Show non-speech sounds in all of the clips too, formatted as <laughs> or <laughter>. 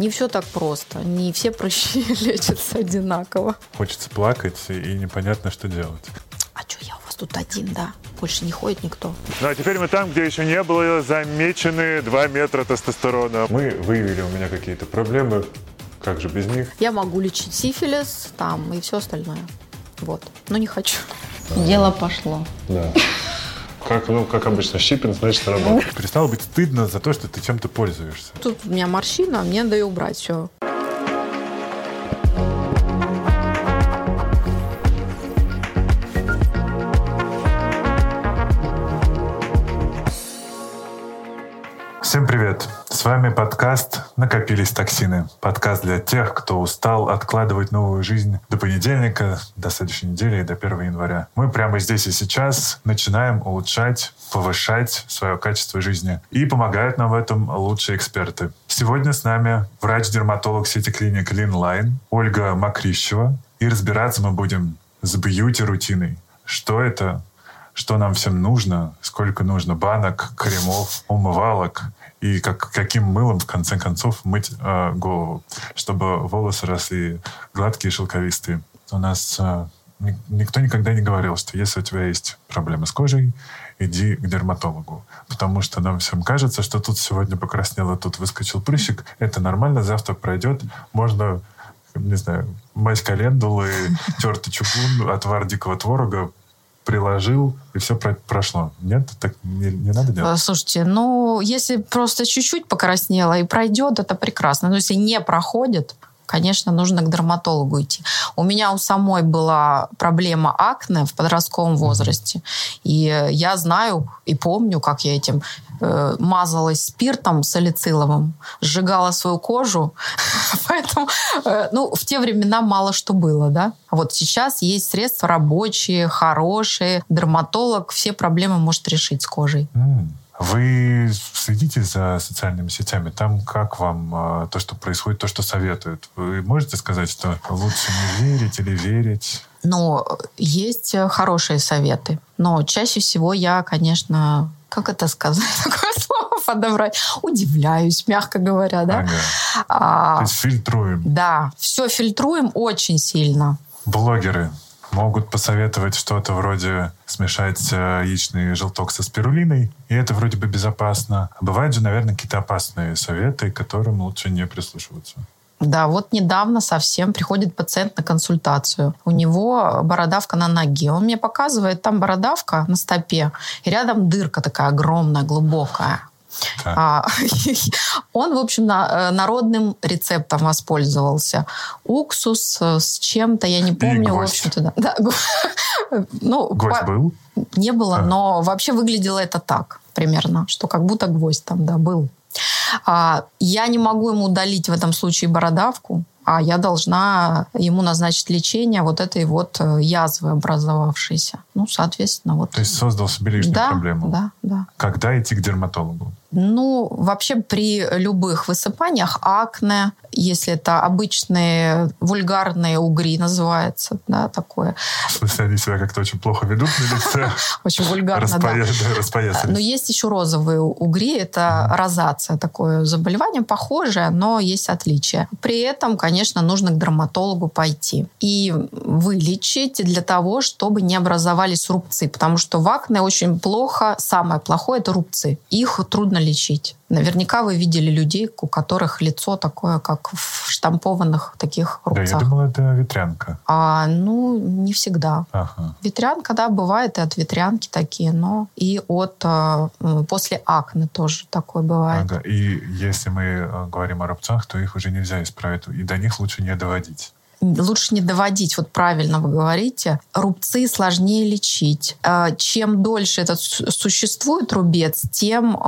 Не все так просто. Не все прыщи <laughs> лечатся одинаково. Хочется плакать, и непонятно, что делать. А что я у вас тут один, да? Больше не ходит никто. Ну а теперь мы там, где еще не было замечены 2 метра тестостерона. Мы выявили у меня какие-то проблемы. Как же без них? Я могу лечить сифилис там и все остальное. Вот. Но не хочу. Дело пошло. Да. Как, ну, как обычно, щипин, значит, работает. Перестало быть стыдно за то, что ты чем-то пользуешься. Тут у меня морщина, мне надо ее убрать, все. С вами подкаст «Накопились токсины». Подкаст для тех, кто устал откладывать новую жизнь до понедельника, до следующей недели и до 1 января. Мы прямо здесь и сейчас начинаем улучшать, повышать свое качество жизни. И помогают нам в этом лучшие эксперты. Сегодня с нами врач-дерматолог сети клиник Линлайн Ольга Макрищева. И разбираться мы будем с бьюти-рутиной. Что это, что нам всем нужно, сколько нужно банок, кремов, умывалок и как, каким мылом, в конце концов, мыть э, голову, чтобы волосы росли гладкие, шелковистые. У нас э, никто никогда не говорил, что если у тебя есть проблемы с кожей, иди к дерматологу. Потому что нам всем кажется, что тут сегодня покраснело, тут выскочил прыщик. Это нормально, завтра пройдет. Можно, не знаю, мазь календулы, тертый чугун, отвар дикого творога приложил, и все про прошло. Нет, так не, не надо делать? Э, слушайте, ну, если просто чуть-чуть покраснело и пройдет, это прекрасно. Но если не проходит, конечно, нужно к дерматологу идти. У меня у самой была проблема акне в подростковом возрасте. И я знаю и помню, как я этим мазалась спиртом салициловым, сжигала свою кожу. <laughs> Поэтому, э, ну, в те времена мало что было, да. Вот сейчас есть средства рабочие, хорошие. Дерматолог все проблемы может решить с кожей. Вы следите за социальными сетями? Там как вам э, то, что происходит, то, что советуют? Вы можете сказать, что лучше не верить или верить? Ну, есть хорошие советы. Но чаще всего я, конечно, как это сказать, <laughs> такое слово подобрать, удивляюсь, мягко говоря, да. Ага. А, То есть фильтруем. Да, все фильтруем очень сильно. Блогеры могут посоветовать что-то вроде смешать э, яичный желток со спирулиной, и это вроде бы безопасно. А бывают же, наверное, какие-то опасные советы, к которым лучше не прислушиваться. Да, вот недавно совсем приходит пациент на консультацию. У него бородавка на ноге. Он мне показывает, там бородавка на стопе, и рядом дырка такая огромная, глубокая. А, <laughs> он, в общем, на, э, народным рецептом воспользовался. Уксус э, с чем-то, я не помню, в общем-то, да. да <laughs> ну, гвоздь по... был? Не было, а. но вообще выглядело это так примерно, что как будто гвоздь там, да, был. А, я не могу ему удалить в этом случае бородавку, а я должна ему назначить лечение вот этой вот э, язвы образовавшейся. Ну, соответственно, вот. То есть создал себе лишнюю да, проблему. Да, да. Когда идти к дерматологу? Ну, вообще при любых высыпаниях, акне, если это обычные вульгарные угри называется, да, такое. В смысле, они себя как-то очень плохо ведут на лице? <laughs> Очень вульгарно, да. Но есть еще розовые угри, это розация, такое заболевание похожее, но есть отличия. При этом, конечно, нужно к дерматологу пойти и вылечить для того, чтобы не образовались рубцы, потому что в акне очень плохо, самое плохое – это рубцы. Их трудно лечить. Наверняка вы видели людей, у которых лицо такое, как в штампованных таких рубцах. Да, я думала, это ветрянка. А, ну, не всегда. Ага. Ветрянка, да, бывает и от ветрянки такие, но и от э, после акне тоже такое бывает. Ага. И если мы э, говорим о рубцах, то их уже нельзя исправить, и до них лучше не доводить лучше не доводить, вот правильно вы говорите, рубцы сложнее лечить. Э, чем дольше этот существует рубец, тем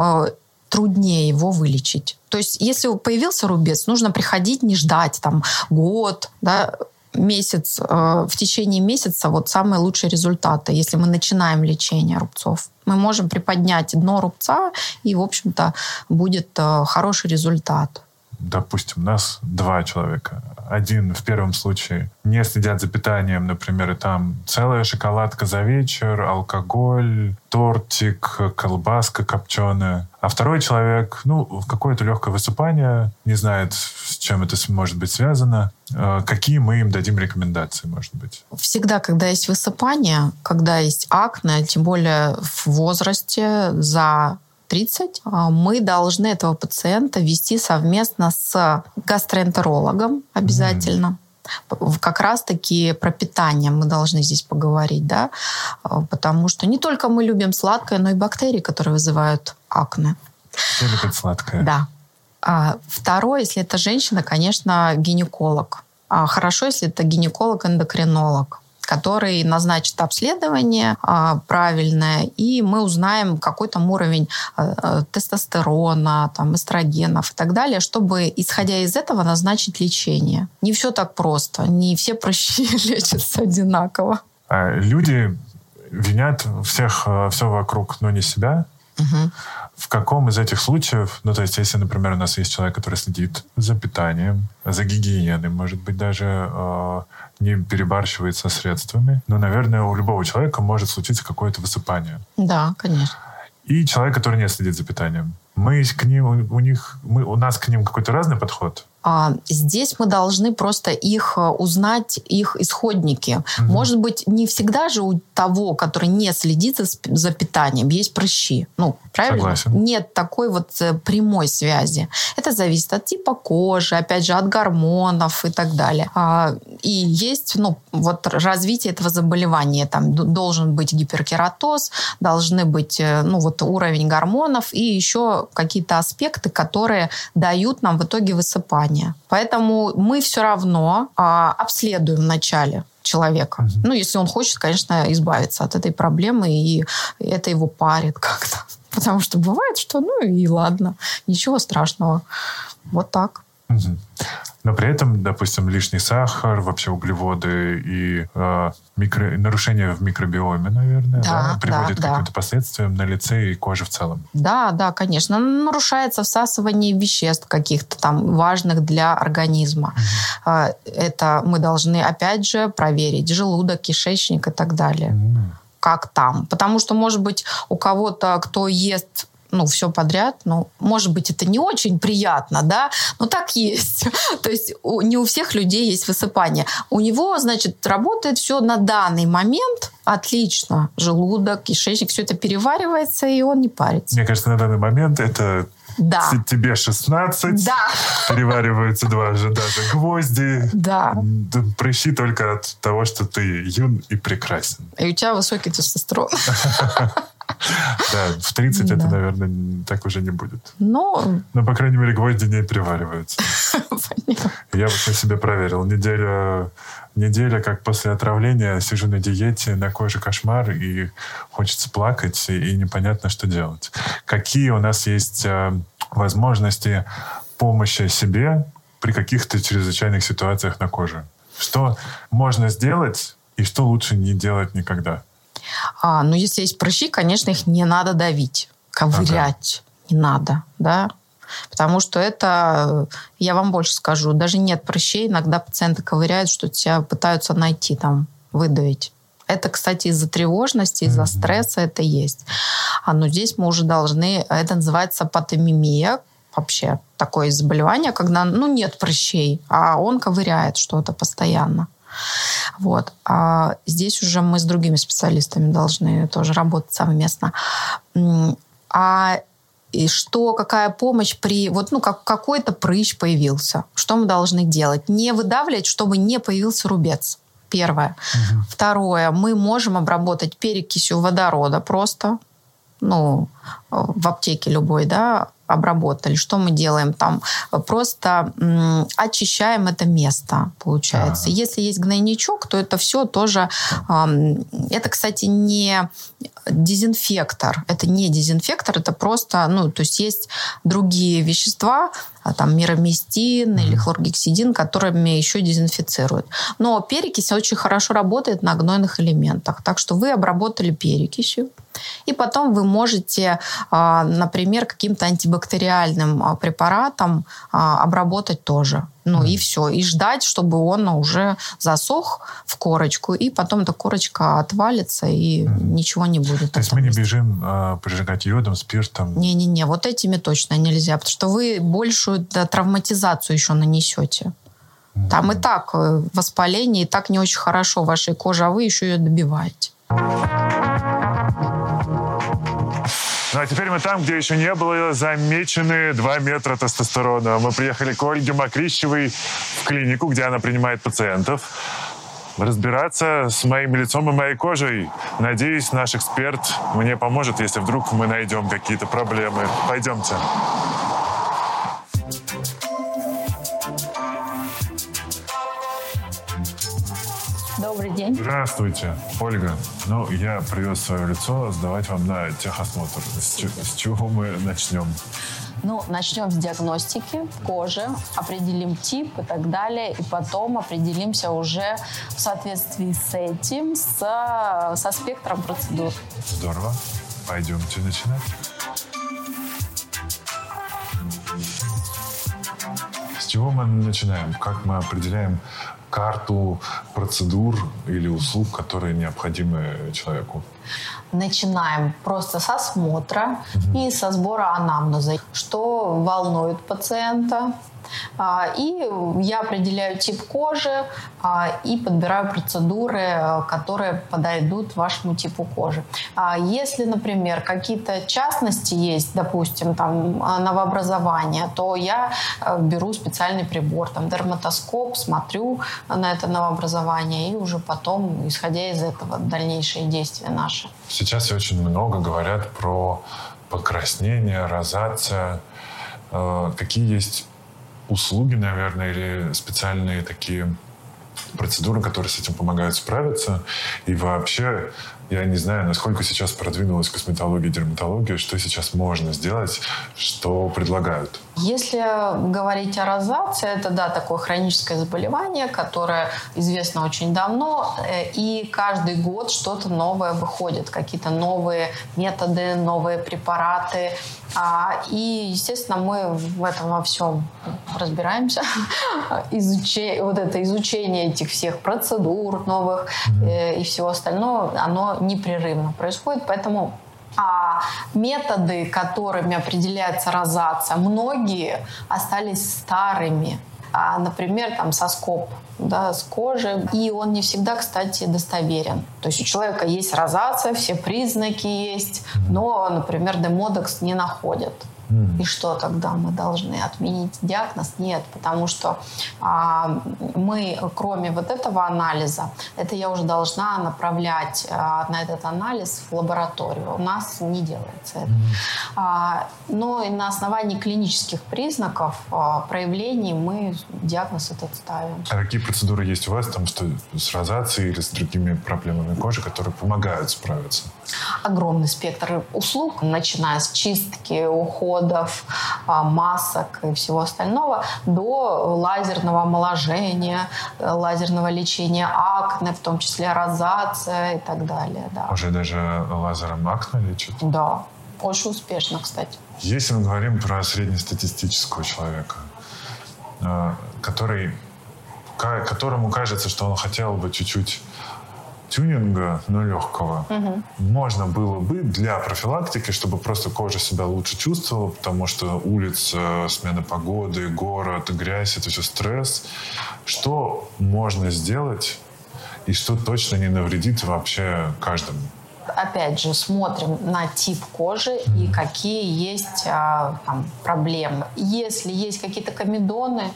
труднее его вылечить. То есть, если появился рубец, нужно приходить, не ждать там год, да, месяц, э, в течение месяца вот самые лучшие результаты, если мы начинаем лечение рубцов. Мы можем приподнять дно рубца, и, в общем-то, будет э, хороший результат. Допустим, нас два человека. Один в первом случае не следят за питанием, например, и там целая шоколадка за вечер, алкоголь, тортик, колбаска копченая. А второй человек, ну, какое-то легкое высыпание, не знает, с чем это может быть связано. Э, какие мы им дадим рекомендации, может быть? Всегда, когда есть высыпание, когда есть акне, тем более в возрасте за 30, а, мы должны этого пациента вести совместно с гастроэнтерологом обязательно. Mm. Как раз-таки про питание мы должны здесь поговорить, да, а, потому что не только мы любим сладкое, но и бактерии, которые вызывают акне. Все любят сладкое. Да. А второе, если это женщина, конечно, гинеколог. Хорошо, если это гинеколог-эндокринолог который назначит обследование а, правильное, и мы узнаем, какой там уровень а, а, тестостерона, там, эстрогенов и так далее, чтобы, исходя из этого, назначить лечение. Не все так просто, не все прыщи <laughs> лечатся одинаково. А люди винят всех, все вокруг, но не себя. Угу. В каком из этих случаев, ну, то есть, если, например, у нас есть человек, который следит за питанием, за гигиеной, может быть, даже э, не перебарщивает со средствами, но, наверное, у любого человека может случиться какое-то высыпание. Да, конечно. И человек, который не следит за питанием. Мы к ним, у них, мы, у нас к ним какой-то разный подход. А, здесь мы должны просто их э, узнать, их исходники. Угу. Может быть, не всегда же у того, который не следит за, за питанием, есть прыщи. Ну, правильно? Согласен. Нет такой вот э, прямой связи. Это зависит от типа кожи, опять же, от гормонов и так далее. А, и есть, ну, вот развитие этого заболевания. Там должен быть гиперкератоз, должны быть, э, ну, вот уровень гормонов и еще какие-то аспекты, которые дают нам в итоге высыпание желания. Поэтому мы все равно а, обследуем вначале человека. Mm-hmm. Ну, если он хочет, конечно, избавиться от этой проблемы, и это его парит как-то. <laughs> Потому что бывает, что ну и ладно, ничего страшного. Вот так. Но при этом, допустим, лишний сахар, вообще углеводы и э, микро... нарушения в микробиоме, наверное, да, да, приводят да, к каким-то последствиям на лице и коже в целом. Да, да, конечно. Нарушается всасывание веществ каких-то там важных для организма. Угу. Это мы должны, опять же, проверить желудок, кишечник и так далее. Угу как там. Потому что, может быть, у кого-то, кто ест ну, все подряд. Ну, может быть, это не очень приятно, да, но так есть. <laughs> То есть у, не у всех людей есть высыпание. У него, значит, работает все на данный момент отлично. Желудок, кишечник, все это переваривается, и он не парится. Мне кажется, на данный момент это да. Тебе 16. Да. Перевариваются два же даже гвозди. Да. Прыщи только от того, что ты юн и прекрасен. И у тебя высокий тестостерон. <laughs> Да, в 30 это, наверное, так уже не будет. Но... Но, по крайней мере, гвозди не привариваются. Я вот на себе проверил. Неделя, неделя, как после отравления, сижу на диете, на коже кошмар, и хочется плакать, и непонятно, что делать. Какие у нас есть э, возможности помощи себе при каких-то чрезвычайных ситуациях на коже? Что можно сделать, и что лучше не делать никогда? А, но если есть прыщи, конечно, их не надо давить, ковырять ага. не надо, да, Потому что это, я вам больше скажу, даже нет прыщей, иногда пациенты ковыряют, что тебя пытаются найти там, выдавить. Это, кстати, из-за тревожности, из-за mm-hmm. стресса это есть. А но здесь мы уже должны, это называется патомимия, вообще такое заболевание, когда ну, нет прыщей, а он ковыряет что-то постоянно. Вот. А здесь уже мы с другими специалистами должны тоже работать совместно. А и что, какая помощь при, вот, ну, как какой-то прыщ появился. Что мы должны делать? Не выдавливать, чтобы не появился рубец. Первое. Угу. Второе. Мы можем обработать перекисью водорода просто, ну, в аптеке любой, да, обработали. Что мы делаем там? Просто очищаем это место, получается. Ага. Если есть гнойничок, то это все тоже... Это, кстати, не дезинфектор. Это не дезинфектор, это просто, ну, то есть есть другие вещества, а, там мироместин или хлоргексидин, которыми еще дезинфицируют. Но перекись очень хорошо работает на гнойных элементах. Так что вы обработали перекисью, и потом вы можете, а, например, каким-то антибактериальным а, препаратом обработать тоже. Ну mm. и все. И ждать, чтобы он уже засох в корочку, и потом эта корочка отвалится, и mm. ничего не будет. То есть мы не бежим э, прижигать йодом, спиртом? Не-не-не, вот этими точно нельзя, потому что вы большую да, травматизацию еще нанесете. Mm. Там и так э, воспаление, и так не очень хорошо вашей коже, а вы еще ее добиваете. Ну а теперь мы там, где еще не было замечены 2 метра тестостерона. Мы приехали к Ольге Макрищевой в клинику, где она принимает пациентов. Разбираться с моим лицом и моей кожей. Надеюсь, наш эксперт мне поможет, если вдруг мы найдем какие-то проблемы. Пойдемте. День. Здравствуйте, Ольга. Ну, я привез свое лицо сдавать вам на техосмотр. С, с чего мы начнем? Ну, начнем с диагностики кожи, определим тип и так далее, и потом определимся уже в соответствии с этим, с, со спектром процедур. Здорово. Пойдемте начинать. С чего мы начинаем? Как мы определяем карту процедур или услуг, которые необходимы человеку? Начинаем просто с осмотра угу. и со сбора анамнеза. Что волнует пациента, и я определяю тип кожи а, и подбираю процедуры, которые подойдут вашему типу кожи. А если, например, какие-то частности есть, допустим, там новообразование, то я беру специальный прибор, там дерматоскоп, смотрю на это новообразование и уже потом, исходя из этого, дальнейшие действия наши. Сейчас очень много говорят про покраснение, розация. Э, какие есть услуги, наверное, или специальные такие процедуры, которые с этим помогают справиться. И вообще, я не знаю, насколько сейчас продвинулась косметология и дерматология, что сейчас можно сделать, что предлагают. Если говорить о розации, это, да, такое хроническое заболевание, которое известно очень давно, э, и каждый год что-то новое выходит, какие-то новые методы, новые препараты. А, и, естественно, мы в этом во всем разбираемся. <laughs> Изучение, вот это изучение этих всех процедур новых mm-hmm. и всего остального, оно непрерывно происходит, поэтому а методы, которыми определяется розация, многие остались старыми. А, например, там соскоб да, с кожи. И он не всегда, кстати, достоверен. То есть у человека есть розация, все признаки есть, но, например, демодекс не находят. И что тогда мы должны отменить диагноз? Нет, потому что а, мы, кроме вот этого анализа, это я уже должна направлять а, на этот анализ в лабораторию. У нас не делается это. А, но и на основании клинических признаков, а, проявлений мы диагноз этот ставим. А какие процедуры есть у вас там что, с розацией или с другими проблемами кожи, которые помогают справиться? Огромный спектр услуг, начиная с чистки, ухода, уходов, а, масок и всего остального, до лазерного омоложения, э, лазерного лечения акне, в том числе розация и так далее. Да. Уже даже лазером акне лечат? Да, очень успешно, кстати. Если мы говорим про среднестатистического человека, э, который, которому кажется, что он хотел бы чуть-чуть тюнинга, но легкого, угу. можно было бы для профилактики, чтобы просто кожа себя лучше чувствовала, потому что улица, смена погоды, город, грязь, это все стресс. Что можно сделать и что точно не навредит вообще каждому? опять же, смотрим на тип кожи и какие есть а, там, проблемы. Если есть какие-то комедоны,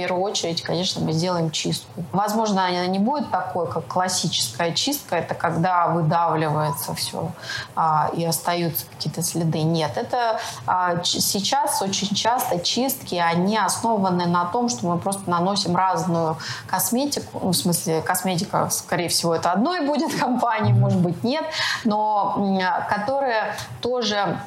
первую очередь, конечно, мы сделаем чистку. Возможно, она не будет такой, как классическая чистка. Это когда выдавливается все а, и остаются какие-то следы. Нет, это а, сейчас очень часто чистки, они основаны на том, что мы просто наносим разную косметику. Ну, в смысле, косметика, скорее всего, это одной будет <laughs> компании, может быть, нет, но которая тоже а,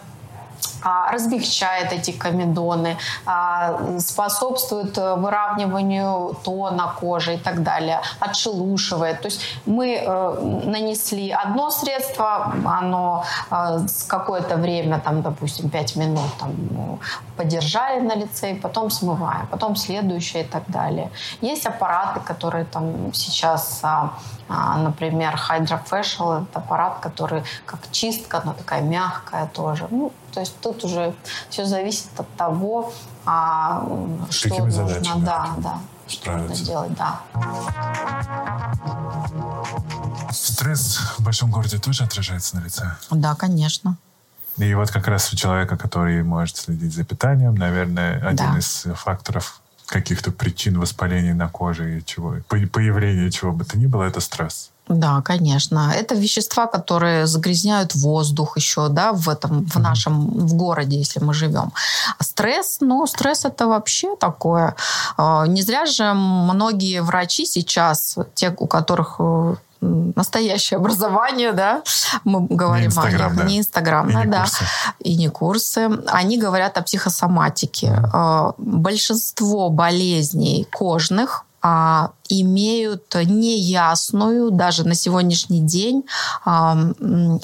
размягчает эти комедоны, а, способствует э, выравниванию тона кожи и так далее, отшелушивает. То есть мы э, нанесли одно средство, оно э, с какое-то время, там, допустим, 5 минут там, подержали на лице, и потом смываем, потом следующее и так далее. Есть аппараты, которые там сейчас а, Например, Hydrofacial – это аппарат, который как чистка, но такая мягкая тоже. Ну, то есть тут уже все зависит от того, а, что Какими нужно. Задачами да, да. Что нужно делать, да. Стресс в большом городе тоже отражается на лице? Да, конечно. И вот как раз у человека, который может следить за питанием, наверное, один Да. из факторов каких-то причин воспаления на коже и чего, по- появления чего бы то ни было, это стресс. Да, конечно. Это вещества, которые загрязняют воздух еще, да, в этом, в нашем, в городе, если мы живем. А стресс, ну, стресс это вообще такое. Э, Не зря же многие врачи сейчас, те, у которых э, настоящее образование, да, мы говорим Не Инстаграм, о них, да. не инстаграмное, И не да, курсы. и не курсы, они говорят о психосоматике. Э, Большинство болезней кожных а, имеют неясную даже на сегодняшний день а,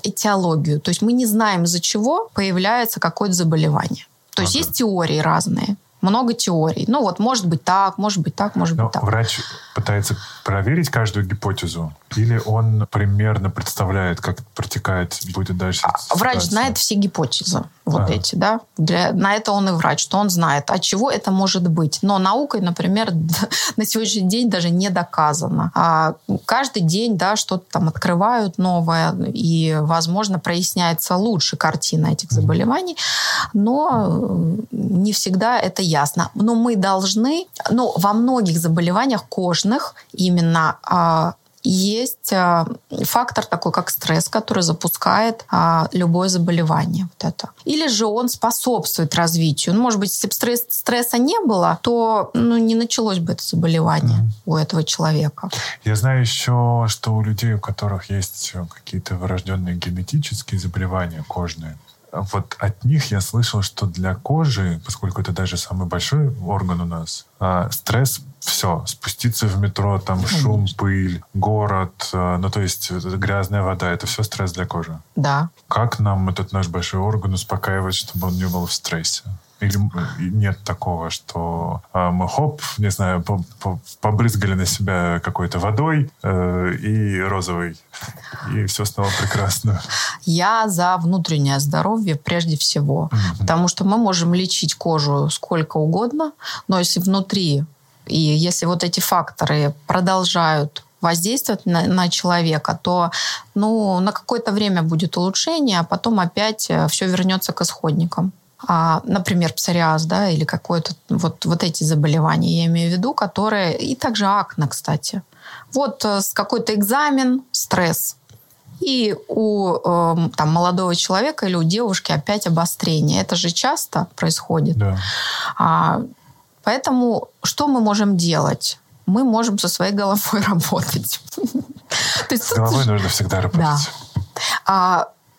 этиологию. То есть мы не знаем, из-за чего появляется какое-то заболевание. То есть Ага. есть теории разные. Много теорий. Ну вот, может быть так, может быть так, может Но быть так. врач пытается проверить каждую гипотезу, или он примерно представляет, как протекает, будет дальше А Врач ситуация? знает все гипотезы, вот Ага. эти, да. Для, на это он и врач, что он знает, от чего это может быть. Но наукой, например, <laughs> на сегодняшний день даже не доказано. А каждый день, да, что-то там открывают новое, и, возможно, проясняется лучше картина этих заболеваний, но э, не всегда это ясно. Но мы должны, ну, во многих заболеваниях кожных именно а, есть а, фактор такой, как стресс, который запускает а, любое заболевание. Вот это. Или же он способствует развитию. Ну, может быть, если бы стресс, стресса не было, то ну, не началось бы это заболевание Мгм. у этого человека. Я знаю еще, что у людей, у которых есть э, какие-то врожденные генетические заболевания кожные, вот от них я слышал, что для кожи, поскольку это даже самый большой орган у нас, а, стресс все, спуститься в метро, там шум, пыль, город, э, ну то есть грязная вода, это все стресс для кожи. Да. Как нам этот наш большой орган успокаивать, чтобы он не был в стрессе? Или нет такого, что а, мы хоп, не знаю, по- по- побрызгали на себя какой-то водой э, и розовой, и все снова прекрасно. Я за внутреннее здоровье прежде всего. Потому что мы можем лечить кожу сколько угодно, но если внутри, и если вот эти факторы продолжают воздействовать на, на человека, то ну, на какое-то время будет улучшение, а потом опять все вернется к исходникам. А, например, псориаз, да, или какое-то вот, вот эти заболевания, я имею в виду, которые... И также акне, кстати. Вот э, с какой-то экзамен, стресс, и у э, там, молодого человека или у девушки опять обострение. Это же часто происходит. Да. А, поэтому что мы можем делать? Мы можем со своей головой <laughs> работать. С головой нужно всегда работать.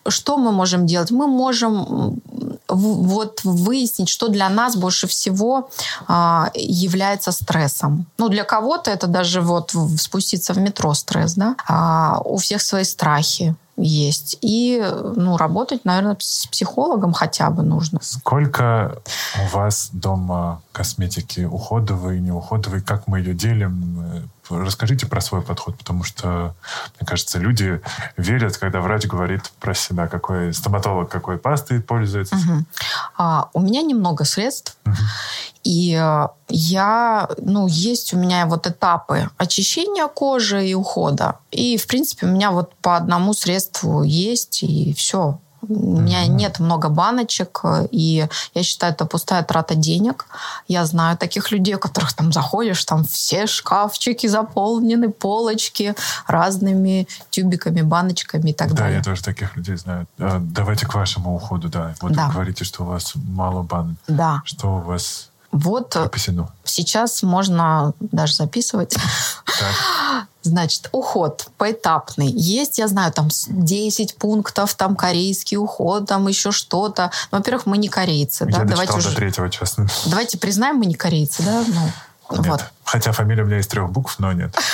Что мы можем делать? Мы можем вот выяснить, что для нас больше всего а, является стрессом. Ну, для кого-то это даже вот спуститься в метро стресс, да? А у всех свои страхи есть. И, ну, работать, наверное, с психологом хотя бы нужно. Сколько у вас дома косметики уходовой, неуходовой? Как мы ее делим? Расскажите про свой подход, потому что, мне кажется, люди верят, когда врач говорит про себя, какой стоматолог какой пастой пользуется. Мгм. А, у меня немного средств, и э, я, ну, есть у меня вот этапы очищения кожи и ухода. И, в принципе, у меня вот по одному средству есть, и все. У меня нет много баночек, и я считаю, это пустая трата денег. Я знаю таких людей, у которых там заходишь, там все шкафчики заполнены, полочки разными тюбиками, баночками и так да, далее. Да, я тоже таких людей знаю. А, давайте к вашему уходу, да. Вот да. вы говорите, что у вас мало банок. Да. Что у вас вот прописано? сейчас можно даже записывать. Так. <laughs> Значит, уход поэтапный. Есть, я знаю, там 10 пунктов, там корейский уход, там еще что-то. Ну, во-первых, мы не корейцы. Я да? Давайте уже... до третьего, честно. Давайте признаем, мы не корейцы, да? Ну, нет. Вот. Хотя фамилия у меня из трех букв, но нет. <laughs>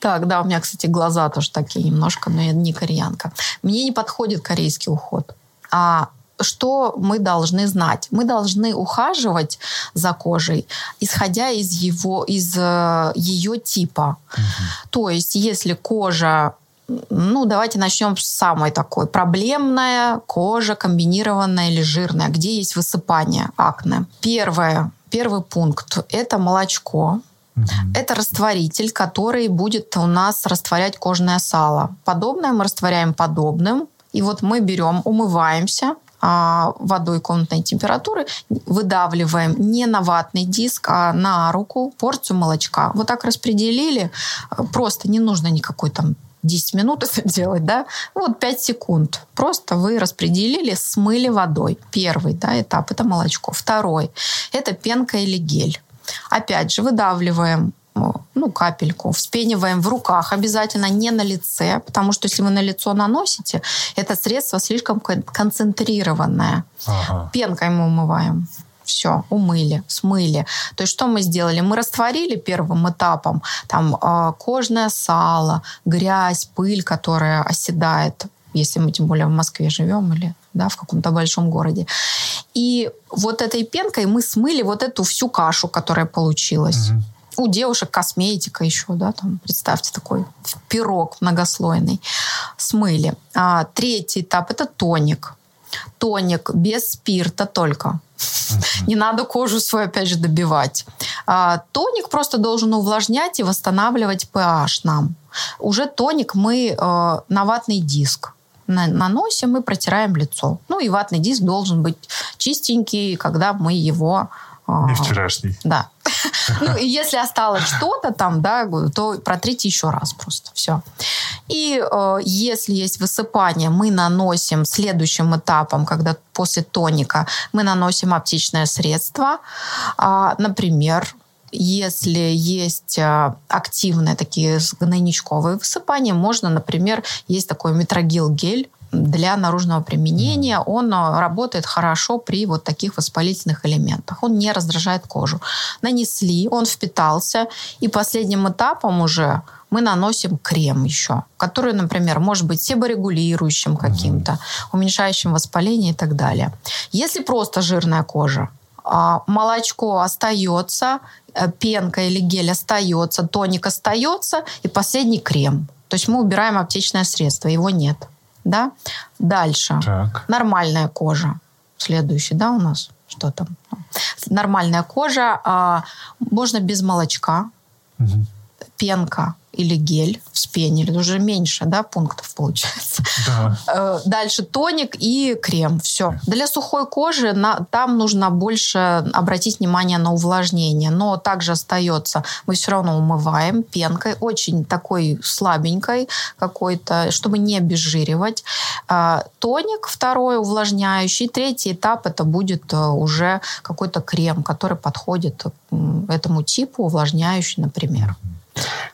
Так, да, у меня, кстати, глаза тоже такие немножко, но я не кореянка. Мне не подходит корейский уход. А что мы должны знать? Мы должны ухаживать за кожей, исходя из его, из э, ее типа. Угу. То есть, если кожа ну, давайте начнем с самой такой. Проблемная кожа, комбинированная или жирная, где есть высыпание, акне. Первое, первый пункт – это молочко. Угу. Это растворитель, который будет у нас растворять кожное сало. Подобное мы растворяем подобным. И вот мы берем, умываемся, водой комнатной температуры, выдавливаем не на ватный диск, а на руку порцию молочка. Вот так распределили, просто не нужно никакой там 10 минут <laughs> это делать, да, вот 5 секунд. Просто вы распределили, смыли водой. Первый да, этап – это молочко. Второй – это пенка или гель. Опять же, выдавливаем ну, капельку, вспениваем в руках, обязательно не на лице, потому что если вы на лицо наносите, это средство слишком концентрированное. Ага. Пенкой мы умываем. Все, умыли, смыли. То есть что мы сделали? Мы растворили первым этапом там э, кожное сало, грязь, пыль, которая оседает, если мы тем более в Москве живем или да, в каком-то большом городе. И вот этой пенкой мы смыли вот эту всю кашу, которая получилась. Угу. У девушек косметика еще, да, там, представьте, такой пирог многослойный. Смыли. А, третий этап – это тоник. Тоник без спирта только. Не надо кожу свою, опять же, добивать. А, тоник просто должен увлажнять и восстанавливать pH нам. Уже тоник мы э, на ватный диск наносим и протираем лицо. Ну и ватный диск должен быть чистенький, когда мы его не вчерашний. Да. <laughs> Ну, и если осталось что-то там, да, то протрите еще раз просто. Все. И э, если есть высыпание, мы наносим следующим этапом, когда после тоника мы наносим оптичное средство. Э, например, если есть э, активные такие гнойничковые высыпания, можно, например, есть такой метрогил гель, для наружного применения. Он э, работает хорошо при вот таких воспалительных элементах. Он не раздражает кожу. Нанесли, он впитался, и последним этапом уже мы наносим крем еще, который, например, может быть себорегулирующим каким-то, уменьшающим воспаление и так далее. Если просто жирная кожа, а, молочко остается, э, пенка или гель остается, тоник остается, и последний крем. То есть мы убираем аптечное средство, его нет. Да? Дальше. Так. Нормальная кожа. Следующий, да, у нас? Что там? Нормальная кожа. А, можно без молочка. Угу. Пенка или гель вспенили, уже меньше да, пунктов получается. Да. Э, дальше тоник и крем. Все. Для сухой кожи на, там нужно больше обратить внимание на увлажнение. Но также остается, мы все равно умываем пенкой, очень такой слабенькой какой-то, чтобы не обезжиривать. Э, тоник второй увлажняющий. Tретий этап это будет э, уже какой-то крем, который подходит этому типу, увлажняющий, например.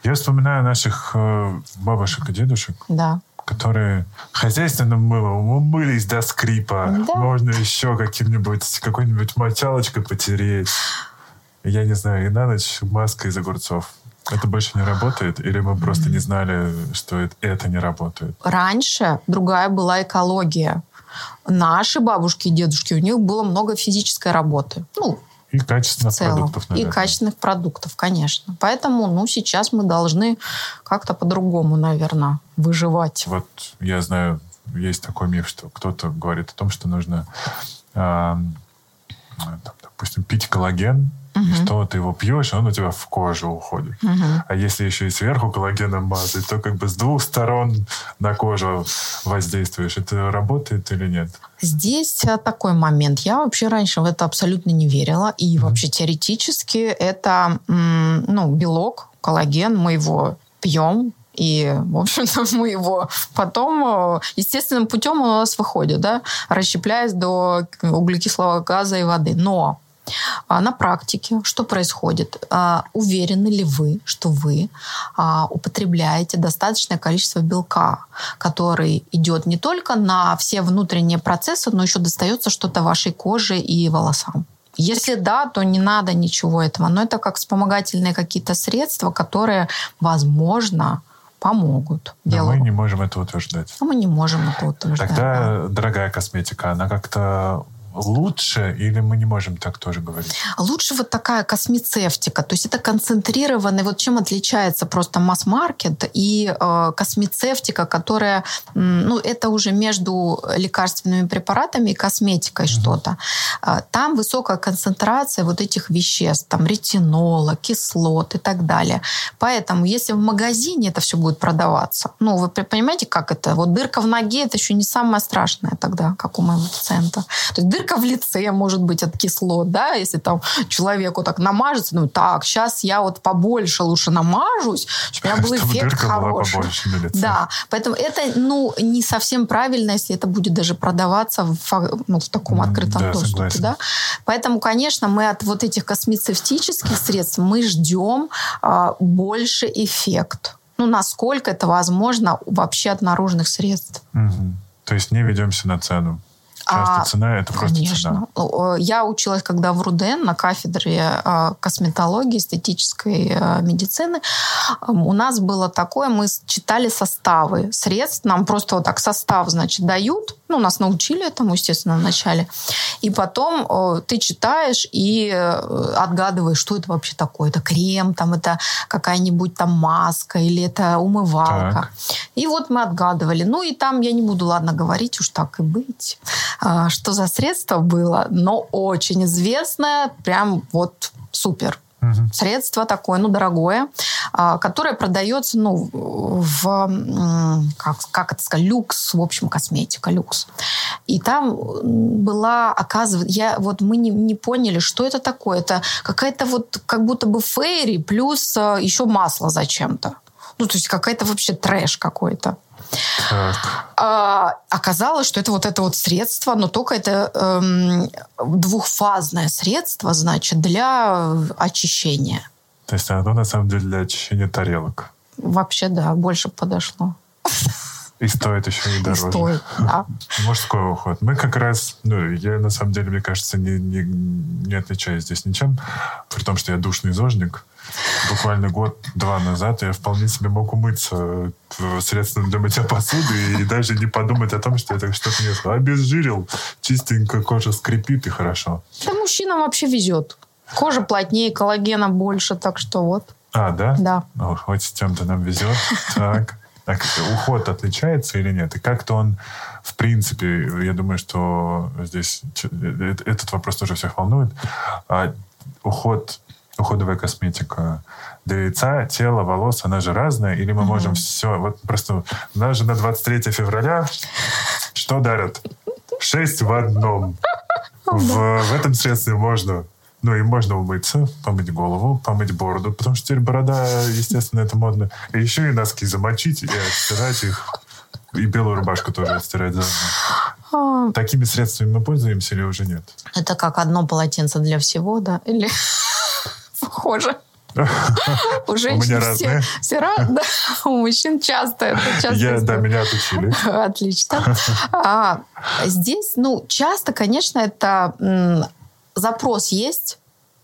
Я вспоминаю наших э, бабушек и дедушек. Да которые хозяйственным мылом умылись до скрипа. Да. Можно еще каким-нибудь, какой-нибудь мочалочкой потереть. Я не знаю, и на ночь маска из огурцов. Это больше не работает? Или мы просто не знали, что это не работает? Раньше другая была экология. Наши бабушки и дедушки, у них было много физической работы. Ну, и качественных продуктов, наверное. И качественных продуктов, конечно. Поэтому, ну, сейчас мы должны как-то по-другому, наверное, выживать. Вот я знаю, есть такой миф, что кто-то говорит о том, что нужно, э, там, допустим, пить коллаген Угу. И что ты его пьешь, он у тебя в кожу уходит. Угу. А если еще и сверху коллагеном мазать, то как бы с двух сторон на кожу воздействуешь. Это работает или нет? Здесь э, такой момент. Я вообще раньше в это абсолютно не верила. И mm вообще теоретически это ну, белок, коллаген, мы его пьем, и, в общем-то, <laughs> мы его потом э, естественным путем у нас выходит, да, расщепляясь до углекислого газа и воды. Но а на практике что происходит? А, уверены ли вы, что вы а, употребляете достаточное количество белка, который идет не только на все внутренние процессы, но еще достается что-то вашей коже и волосам? Если да, то не надо ничего этого. Но это как вспомогательные какие-то средства, которые, возможно, помогут. Но мы не можем это утверждать. Но мы не можем это утверждать. Тогда да. дорогая косметика, она как-то лучше или мы не можем так тоже говорить? Лучше вот такая космецевтика. То есть это концентрированный, вот чем отличается просто масс-маркет и э, космецевтика, которая, ну, это уже между лекарственными препаратами и косметикой mm-hmm. что-то. Э, там высокая концентрация вот этих веществ, там ретинола, кислот и так далее. Поэтому если в магазине это все будет продаваться, ну, вы понимаете, как это? Вот дырка в ноге это еще не самое страшное тогда, как у моего пациента. То есть дырка в лице может быть от кислот, да, если там человеку так намажется, ну так, сейчас я вот побольше лучше намажусь, чтобы у меня был чтобы эффект хороший. Да, поэтому это, ну, не совсем правильно, если это будет даже продаваться в, ну, в таком открытом да, доступе, согласен. да. Поэтому, конечно, мы от вот этих космецевтических средств мы ждем а, больше эффект. Ну, насколько это возможно вообще от наружных средств. Угу. То есть не ведемся на цену. Часто а, цена это просто конечно. цена. Я училась, когда в РУДН на кафедре а, косметологии, эстетической а, медицины. У нас было такое, мы читали составы средств. Нам просто вот так состав, значит, дают. Ну, нас научили этому, естественно, в начале. И потом ты читаешь и э, отгадываешь, что это вообще такое. Это крем, там это какая-нибудь там маска или это умывалка. Так. И вот мы отгадывали. Ну, и там я не буду, ладно, говорить, уж так и быть. А, что за средство было, но очень известное, прям вот супер. Угу. Средство такое, ну, дорогое, а, которое продается, ну, в, как, как это сказать, люкс, в общем, косметика, люкс. И там была, оказывается, я, вот мы не, не поняли, что это такое. Это какая-то вот, как будто бы фейри, плюс а, еще масло зачем-то. Ну, то есть какая-то вообще трэш какой-то. А, оказалось, что это вот это вот средство, но только это эм, двухфазное средство, значит, для очищения. То есть оно на самом деле для очищения тарелок. Вообще, да, больше подошло. <laughs> И стоит еще и дороже. И стоит, да. <laughs> Мужской уход. Мы как раз, ну, я на самом деле, мне кажется, не, не, не отличаюсь здесь ничем, при том, что я душный зожник буквально год-два назад я вполне себе мог умыться средством для мытья посуды и даже не подумать о том, что это что-то не обезжирил, чистенько кожа скрипит и хорошо. Да мужчинам вообще везет. Кожа плотнее, коллагена больше, так что вот. А, да? Да. О, хоть с тем-то нам везет. Так. Так, уход отличается или нет? И как-то он, в принципе, я думаю, что здесь э, этот вопрос тоже всех волнует. А уход уходовая косметика для лица, тела, волос, она же разная, или мы mm-hmm. можем все... Вот просто у нас же на 23 февраля что дарят? Шесть в одном. <laughs> В, в этом средстве можно ну и можно умыться, помыть голову, помыть бороду, потому что теперь борода, естественно, это модно. И еще и носки замочить и отстирать их. И белую рубашку тоже отстирать заодно. А. Такими средствами мы пользуемся или уже нет? Это как одно полотенце для всего, да? Или <laughs> похоже. <laughs> У женщин все, все разные. У мужчин часто это часто. Я, да, меня отучили. <laughs> Отлично. А, здесь, ну, часто, конечно, это запрос есть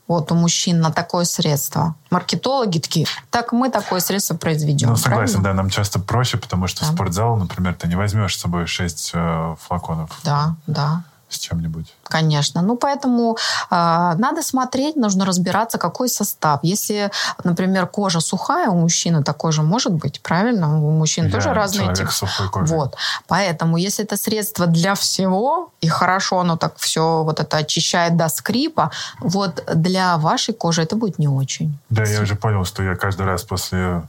вот у мужчин на такое средство. Маркетологи такие, так мы такое средство произведем. Ну, согласен, правильно? да, нам часто проще, потому что да. в спортзал, например, ты не возьмешь с собой 6 э, флаконов. Да, да с чем-нибудь. Конечно. Ну, поэтому э, надо смотреть, нужно разбираться, какой состав. Если, например, кожа сухая, у мужчины такой же может быть, правильно? У мужчин Я тоже разные типы. сухой кожи. Вот. Поэтому, если это средство для всего, и хорошо оно так все вот это очищает до скрипа, вот для вашей кожи это будет не очень. Да, я уже понял, что я каждый раз после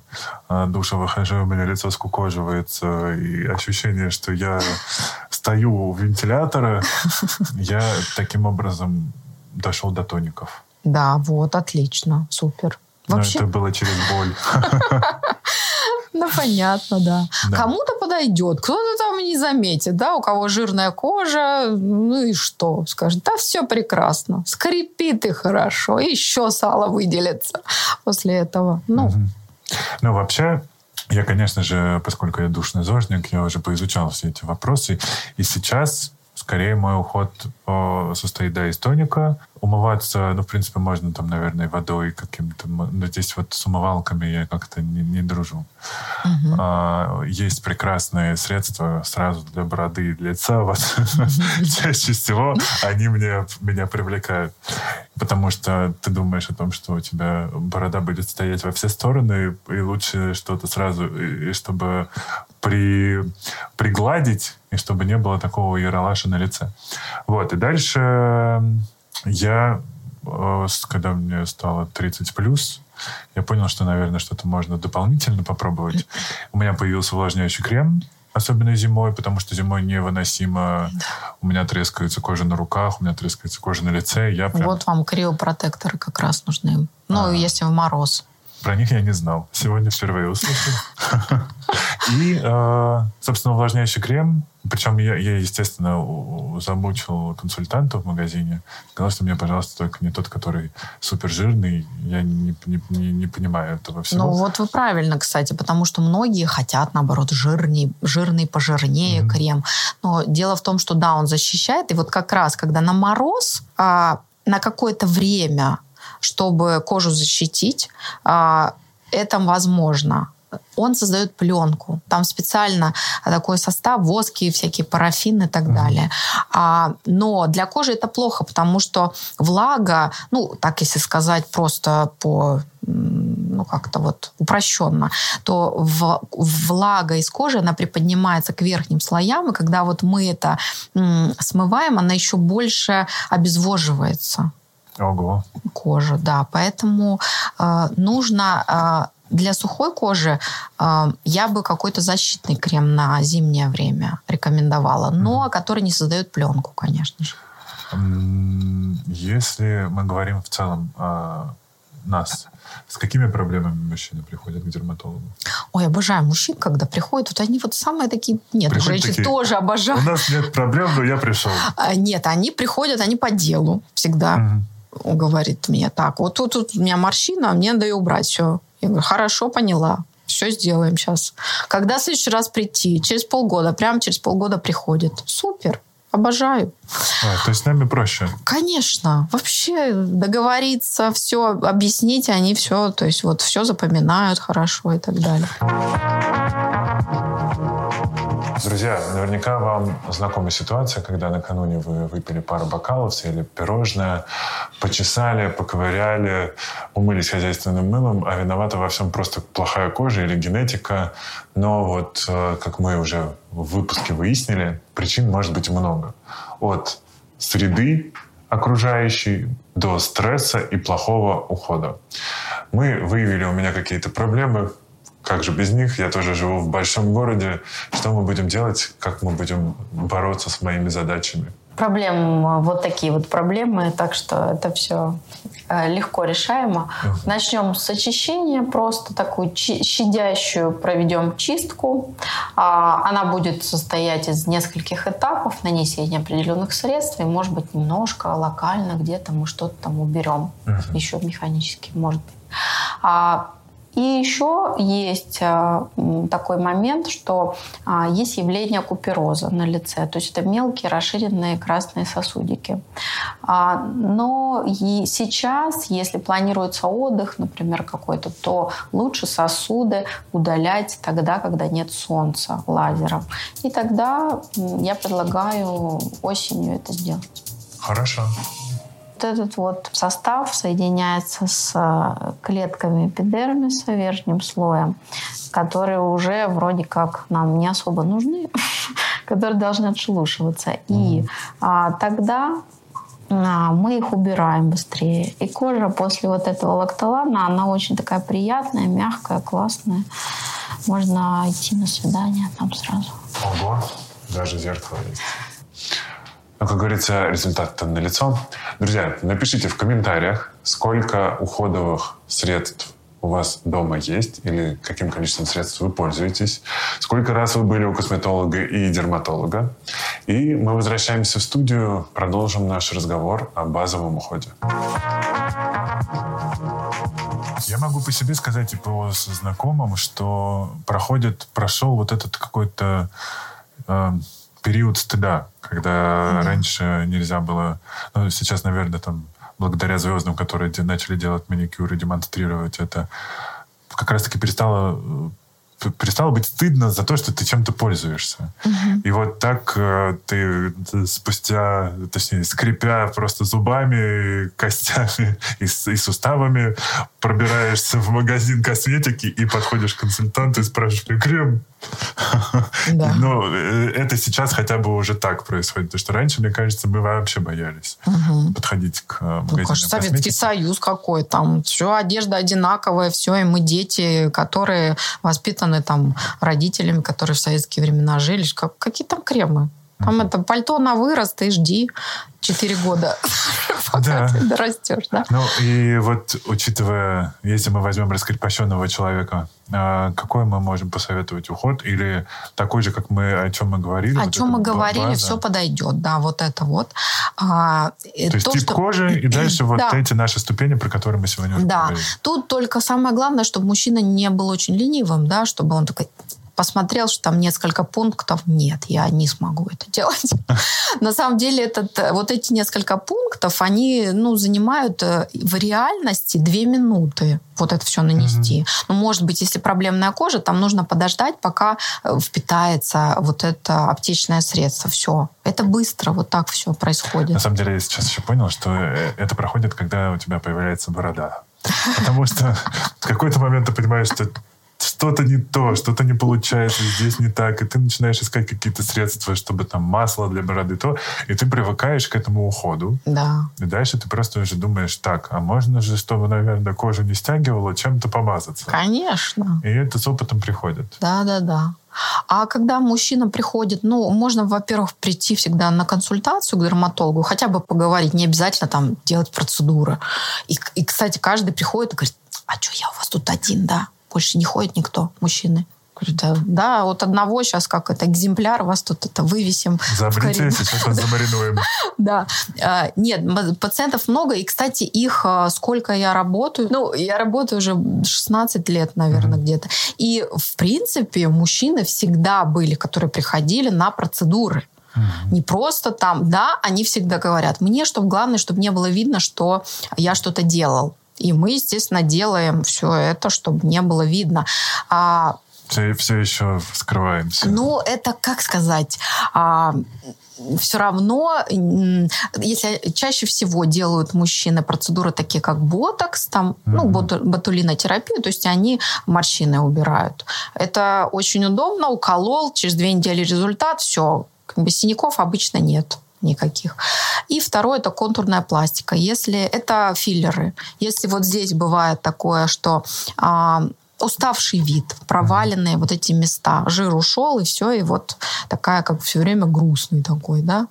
э, душа выхожу, у меня лицо скукоживается, и ощущение, что я стою у вентилятора, я таким образом дошел до тоников. Да, вот, отлично, супер. Вообще... Но это было через боль. <laughs> Ну, понятно, да. да. Кому-то подойдет, кто-то там не заметит, да, у кого жирная кожа, ну и что? Скажет, да, все прекрасно, скрипит и хорошо, еще сало выделится после этого. Ну, угу. ну вообще, я, конечно же, поскольку я душный зожник, я уже поизучал все эти вопросы. И сейчас скорее мой уход состоит, да, из тоника. Умываться, ну, в принципе, можно там, наверное, водой каким-то. Но здесь вот с умывалками я как-то не, не дружу. А, есть прекрасные средства сразу для бороды и для лица. Вот. <laughs> Чаще всего они мне, меня привлекают. Потому что ты думаешь о том, что у тебя борода будет стоять во все стороны, и лучше что-то сразу, и чтобы при, пригладить, и чтобы не было такого яролаша на лице. Вот, и дальше я, э, когда мне стало 30 плюс, я понял, что, наверное, что-то можно дополнительно попробовать. У меня появился увлажняющий крем, особенно зимой, потому что зимой невыносимо. У меня трескается кожа на руках, у меня трескается кожа на лице. Я прям... Вот вам криопротекторы как раз нужны. Ну, а. если в мороз. Про них я не знал. Сегодня впервые услышал. И, э, собственно, увлажняющий крем. Причем я, я, естественно, замучил консультанта в магазине. Сказал, что мне, пожалуйста, только не тот, который супер жирный. Я не, не, не, не понимаю этого всего. Ну, вот вы правильно, кстати, потому что многие хотят, наоборот, жирный, жирный пожирнее mm-hmm. крем. Но дело в том, что да, он защищает. И вот как раз, когда на мороз, а, на какое-то время чтобы кожу защитить, а, это возможно. Он создает пленку. Там специально такой состав, воски, всякие парафины и так далее. А, но для кожи это плохо, потому что влага, ну, так если сказать просто по ну, как-то вот упрощенно, то в, влага из кожи, она приподнимается к верхним слоям, и когда вот мы это м, смываем, она еще больше обезвоживается. Ого. Кожа, да. Поэтому э, нужно э, для сухой кожи э, я бы какой-то защитный крем на зимнее время рекомендовала, но mm который не создает пленку, конечно же. Если мы говорим в целом о нас, с какими проблемами мужчины приходят к дерматологу? Ой, обожаю мужчин, когда приходят. Вот они вот самые такие... Нет, приходят женщин такие, тоже обожаю. У нас нет проблем, но я пришел. А, нет, они приходят, они по делу всегда. Угу говорит мне, так, вот тут, тут у меня морщина, мне надо ее убрать, все. Я говорю, хорошо, поняла. Все сделаем сейчас. Когда в следующий раз прийти? Через полгода. Прямо через полгода приходит. Супер. Обожаю. А, то есть с нами проще? Конечно. Вообще договориться, все объяснить, они все, то есть вот все запоминают хорошо и так далее. Друзья, наверняка вам знакома ситуация, когда накануне вы выпили пару бокалов, съели пирожное, почесали, поковыряли, умылись хозяйственным мылом, а виновата во всем просто плохая кожа или генетика. Но вот, э, как мы уже в выпуске выяснили, причин может быть много. От среды окружающей до стресса и плохого ухода. Мы выявили у меня какие-то проблемы, как же без них? Я тоже живу в большом городе. Что мы будем делать? Как мы будем бороться с моими задачами? Проблем вот такие вот проблемы, так что это все э, легко решаемо. Начнем с очищения, просто такую щадящую проведем чистку. А, она будет состоять из нескольких этапов нанесения определенных средств, и, может быть, немножко локально где-то мы что-то там уберем, uh-huh. еще механически, может быть. И еще есть а, такой момент, что а, есть явление купероза на лице, то есть это мелкие расширенные красные сосудики. А, но и сейчас, если планируется отдых, например, какой-то, то лучше сосуды удалять тогда, когда нет солнца лазером. И тогда я предлагаю осенью это сделать. Хорошо. Вот этот вот состав соединяется с э, клетками эпидермиса, верхним слоем, которые уже вроде как нам не особо нужны, <laughs> которые должны отшелушиваться. И а, тогда а, мы их убираем быстрее. И кожа после вот этого лактолана, она очень такая приятная, мягкая, классная. Можно идти на свидание там сразу. Ого, даже зеркало есть. Ну, как говорится, результат там налицо. Друзья, напишите в комментариях, сколько уходовых средств у вас дома есть или каким количеством средств вы пользуетесь, сколько раз вы были у косметолога и дерматолога. И мы возвращаемся в студию, продолжим наш разговор о базовом уходе. Я могу по себе сказать и по знакомым, что проходит, прошел вот этот какой-то э, период стыда, когда mm-hmm. раньше нельзя было, ну, сейчас, наверное, там, благодаря звездам, которые начали делать маникюр и демонстрировать это, как раз-таки перестало перестало быть стыдно за то, что ты чем-то пользуешься. Угу. И вот так э, ты спустя, точнее, скрипя просто зубами, костями <laughs> и, и суставами, пробираешься в магазин косметики и подходишь к консультанту и спрашиваешь, крем, <laughs> да. Но э, это сейчас хотя бы уже так происходит. Потому что раньше, мне кажется, мы вообще боялись угу. подходить к э, магазину. Ну, конечно, Советский Союз какой там. Все, одежда одинаковая, все, и мы дети, которые воспитаны там родителями, которые в советские времена жили. Как, какие там кремы? Там это пальто на вырост, и жди 4 года, <laughs> пока ты дорастешь. Да? Ну и вот учитывая, если мы возьмем раскрепощенного человека, а, какой мы можем посоветовать уход? Или такой же, как мы, о чем мы говорили? О вот чем мы говорили, база. все подойдет, да, вот это вот. А, То есть тип что... кожи и <clears throat> дальше вот да. эти наши ступени, про которые мы сегодня уже да. говорили. Тут только самое главное, чтобы мужчина не был очень ленивым, да, чтобы он такой посмотрел, что там несколько пунктов. Нет, я не смогу это делать. <laughs> На самом деле этот, вот эти несколько пунктов, они ну, занимают э, в реальности две минуты вот это все нанести. Mm-hmm. Ну, может быть, если проблемная кожа, там нужно подождать, пока э, впитается вот это аптечное средство. Все. Это быстро, вот так все происходит. На самом деле, я сейчас еще понял, что э, это проходит, когда у тебя появляется борода. Потому что <laughs> в какой-то момент ты понимаешь, что что-то не то, что-то не получается, здесь не так, и ты начинаешь искать какие-то средства, чтобы там масло для бороды, то, и ты привыкаешь к этому уходу. Да. И дальше ты просто уже думаешь, так, а можно же, чтобы, наверное, кожу не стягивало, чем-то помазаться. Конечно. И это с опытом приходит. Да, да, да. А когда мужчина приходит, ну, можно, во-первых, прийти всегда на консультацию к дерматологу, хотя бы поговорить, не обязательно там делать процедуры. И, и кстати, каждый приходит и говорит, а что, я у вас тут один, да? Больше не ходит никто, мужчины. Говорю, да, да, вот одного сейчас как это экземпляр, вас тут это вывесим. Забрите, сейчас вас замаринуем. <laughs> Да. А, нет, пациентов много, и, кстати, их а, сколько я работаю, ну, я работаю уже 16 лет, наверное, где-то. И, в принципе, мужчины всегда были, которые приходили на процедуры. Не просто там, да, они всегда говорят, мне, чтобы главное, чтобы не было видно, что я что-то делал. И мы, естественно, делаем все это, чтобы не было видно. А, все, все еще скрываемся. Ну, это как сказать? А, все равно, если чаще всего делают мужчины процедуры такие, как ботокс, там, mm-hmm. ну, ботулинотерапию, то есть они морщины убирают. Это очень удобно, уколол, через две недели результат, все, как бы синяков обычно нет никаких. И второе это контурная пластика. Если это филлеры, если вот здесь бывает такое, что а, уставший вид, проваленные вот эти места, жир ушел и все, и вот такая как все время грустный такой, да,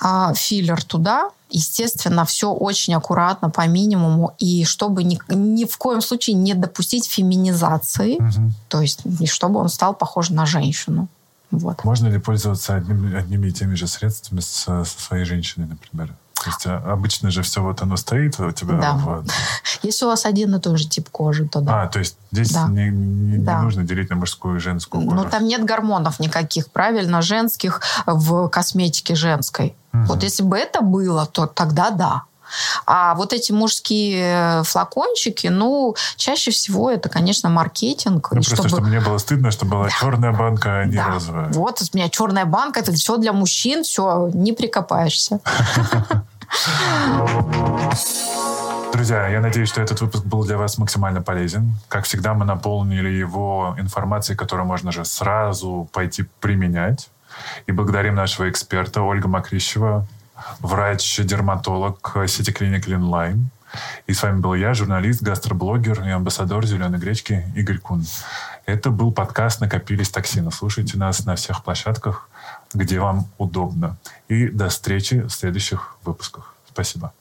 а, филлер туда, естественно, все очень аккуратно, по минимуму, и чтобы ни, ни в коем случае не допустить феминизации, угу. то есть чтобы он стал похож на женщину. Вот. Можно ли пользоваться одним, одними и теми же средствами со, со своей женщиной, например? То есть а, обычно же все вот оно стоит у тебя. Да. В... <laughs> Если у вас один и тот же тип кожи, то да. А, то есть здесь Да. не, не- не Да. нужно делить на мужскую и женскую кожу. Ну, там нет гормонов никаких, правильно, женских в косметике женской. Мгм. Вот если бы это было, то тогда да. А вот эти мужские флакончики, ну, чаще всего это, конечно, маркетинг. Ну, и просто, чтобы... мне было стыдно, чтобы была черная банка, а не Да. розовая. Вот у меня черная банка, это все для мужчин, все, не прикопаешься. <laughs> Друзья, я надеюсь, что этот выпуск был для вас максимально полезен. Как всегда, мы наполнили его информацией, которую можно же сразу пойти применять. И благодарим нашего эксперта Ольга Макрищева, врач-дерматолог сети клиник Линлайн. И с вами был я, журналист, гастроблогер и амбассадор «Зеленой гречки» Игорь Кун. Это был подкаст «Накопились токсины». Слушайте нас на всех площадках, где вам удобно. И до встречи в следующих выпусках. Спасибо.